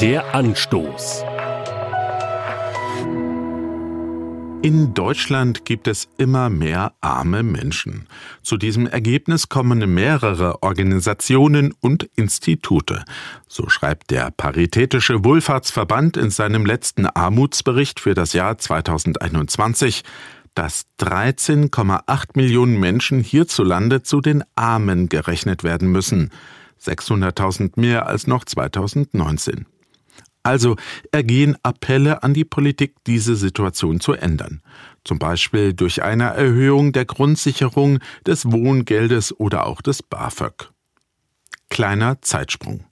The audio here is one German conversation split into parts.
Der Anstoß. In Deutschland gibt es immer mehr arme Menschen. Zu diesem Ergebnis kommen mehrere Organisationen und Institute. So schreibt der Paritätische Wohlfahrtsverband in seinem letzten Armutsbericht für das Jahr 2021, dass 13,8 Millionen Menschen hierzulande zu den Armen gerechnet werden müssen. 600.000 mehr als noch 2019. Also ergehen Appelle an die Politik, diese Situation zu ändern. Zum Beispiel durch eine Erhöhung der Grundsicherung, des Wohngeldes oder auch des BAföG. Kleiner Zeitsprung.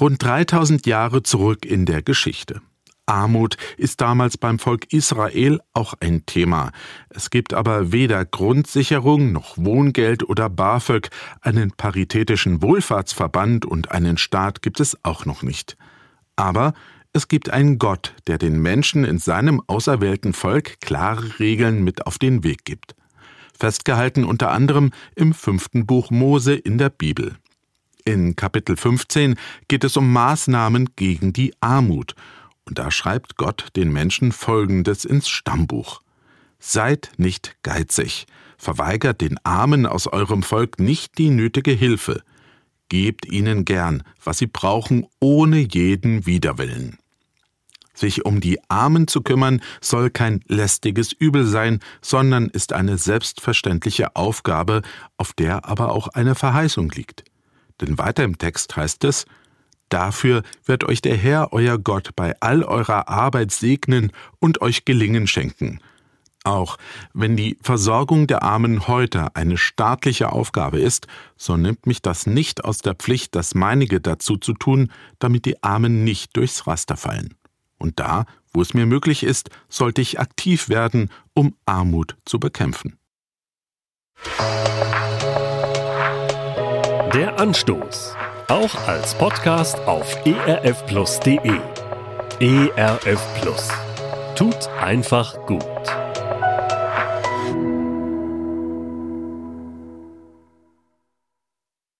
Rund 3000 Jahre zurück in der Geschichte. Armut ist damals beim Volk Israel auch ein Thema. Es gibt aber weder Grundsicherung noch Wohngeld oder BAföG, einen paritätischen Wohlfahrtsverband und einen Staat gibt es auch noch nicht. Aber es gibt einen Gott, der den Menschen in seinem auserwählten Volk klare Regeln mit auf den Weg gibt. Festgehalten unter anderem im fünften Buch Mose in der Bibel. In Kapitel 15 geht es um Maßnahmen gegen die Armut. Und da schreibt Gott den Menschen Folgendes ins Stammbuch. Seid nicht geizig, verweigert den Armen aus eurem Volk nicht die nötige Hilfe, gebt ihnen gern, was sie brauchen, ohne jeden Widerwillen. Sich um die Armen zu kümmern, soll kein lästiges Übel sein, sondern ist eine selbstverständliche Aufgabe, auf der aber auch eine Verheißung liegt. Denn weiter im Text heißt es, Dafür wird euch der Herr, euer Gott, bei all eurer Arbeit segnen und euch Gelingen schenken. Auch wenn die Versorgung der Armen heute eine staatliche Aufgabe ist, so nimmt mich das nicht aus der Pflicht, das meinige dazu zu tun, damit die Armen nicht durchs Raster fallen. Und da, wo es mir möglich ist, sollte ich aktiv werden, um Armut zu bekämpfen. Der Anstoß. Auch als Podcast auf erfplus.de. ERF Plus. Tut einfach gut.